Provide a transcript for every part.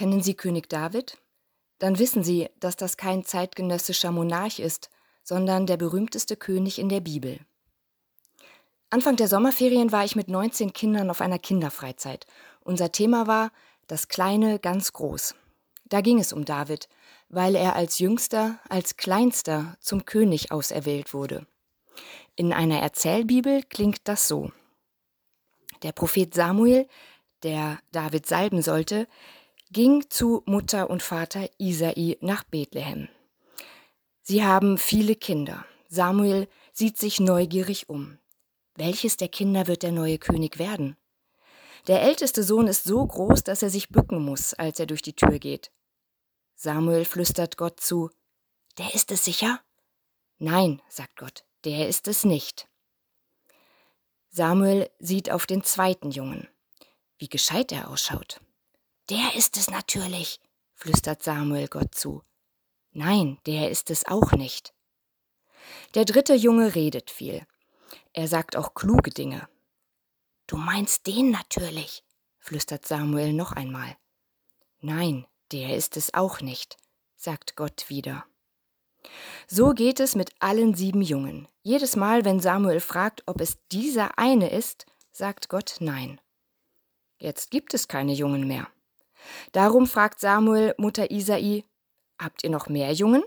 Kennen Sie König David? Dann wissen Sie, dass das kein zeitgenössischer Monarch ist, sondern der berühmteste König in der Bibel. Anfang der Sommerferien war ich mit 19 Kindern auf einer Kinderfreizeit. Unser Thema war das Kleine ganz groß. Da ging es um David, weil er als Jüngster, als Kleinster zum König auserwählt wurde. In einer Erzählbibel klingt das so. Der Prophet Samuel, der David salben sollte, ging zu Mutter und Vater Isai nach Bethlehem. Sie haben viele Kinder. Samuel sieht sich neugierig um. Welches der Kinder wird der neue König werden? Der älteste Sohn ist so groß, dass er sich bücken muss, als er durch die Tür geht. Samuel flüstert Gott zu, Der ist es sicher? Nein, sagt Gott, der ist es nicht. Samuel sieht auf den zweiten Jungen. Wie gescheit er ausschaut. Der ist es natürlich, flüstert Samuel Gott zu. Nein, der ist es auch nicht. Der dritte Junge redet viel. Er sagt auch kluge Dinge. Du meinst den natürlich, flüstert Samuel noch einmal. Nein, der ist es auch nicht, sagt Gott wieder. So geht es mit allen sieben Jungen. Jedes Mal, wenn Samuel fragt, ob es dieser eine ist, sagt Gott Nein. Jetzt gibt es keine Jungen mehr. Darum fragt Samuel Mutter Isai, Habt ihr noch mehr Jungen?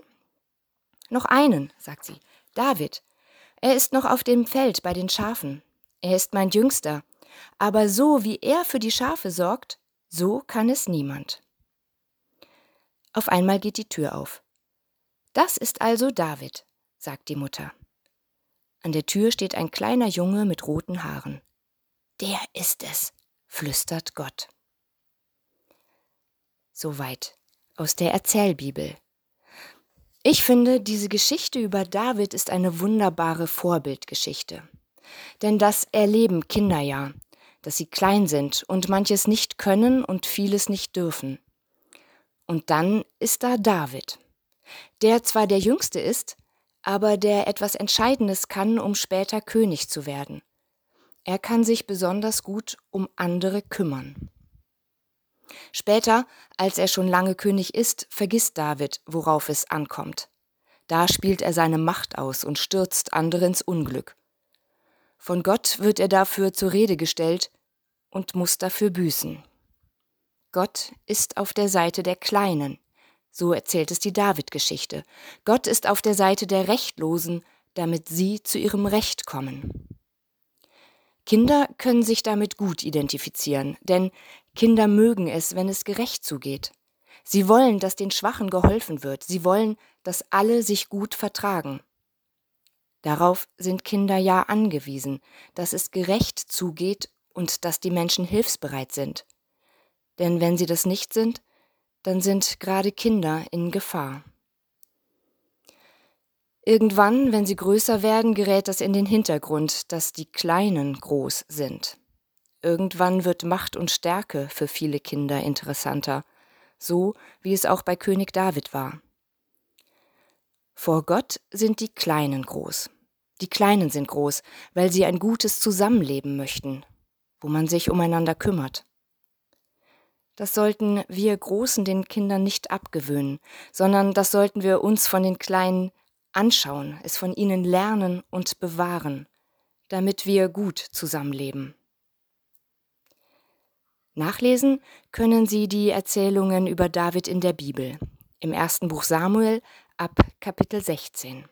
Noch einen, sagt sie, David. Er ist noch auf dem Feld bei den Schafen. Er ist mein Jüngster. Aber so wie er für die Schafe sorgt, so kann es niemand. Auf einmal geht die Tür auf. Das ist also David, sagt die Mutter. An der Tür steht ein kleiner Junge mit roten Haaren. Der ist es, flüstert Gott. Soweit aus der Erzählbibel. Ich finde, diese Geschichte über David ist eine wunderbare Vorbildgeschichte. Denn das erleben Kinder ja, dass sie klein sind und manches nicht können und vieles nicht dürfen. Und dann ist da David, der zwar der Jüngste ist, aber der etwas Entscheidendes kann, um später König zu werden. Er kann sich besonders gut um andere kümmern. Später, als er schon lange König ist, vergisst David, worauf es ankommt. Da spielt er seine Macht aus und stürzt andere ins Unglück. Von Gott wird er dafür zur Rede gestellt und muss dafür büßen. Gott ist auf der Seite der Kleinen, so erzählt es die David-Geschichte. Gott ist auf der Seite der Rechtlosen, damit sie zu ihrem Recht kommen. Kinder können sich damit gut identifizieren, denn Kinder mögen es, wenn es gerecht zugeht. Sie wollen, dass den Schwachen geholfen wird. Sie wollen, dass alle sich gut vertragen. Darauf sind Kinder ja angewiesen, dass es gerecht zugeht und dass die Menschen hilfsbereit sind. Denn wenn sie das nicht sind, dann sind gerade Kinder in Gefahr. Irgendwann, wenn sie größer werden, gerät das in den Hintergrund, dass die Kleinen groß sind. Irgendwann wird Macht und Stärke für viele Kinder interessanter, so wie es auch bei König David war. Vor Gott sind die Kleinen groß. Die Kleinen sind groß, weil sie ein gutes Zusammenleben möchten, wo man sich umeinander kümmert. Das sollten wir Großen den Kindern nicht abgewöhnen, sondern das sollten wir uns von den Kleinen anschauen, es von ihnen lernen und bewahren, damit wir gut zusammenleben. Nachlesen können Sie die Erzählungen über David in der Bibel, im ersten Buch Samuel ab Kapitel 16.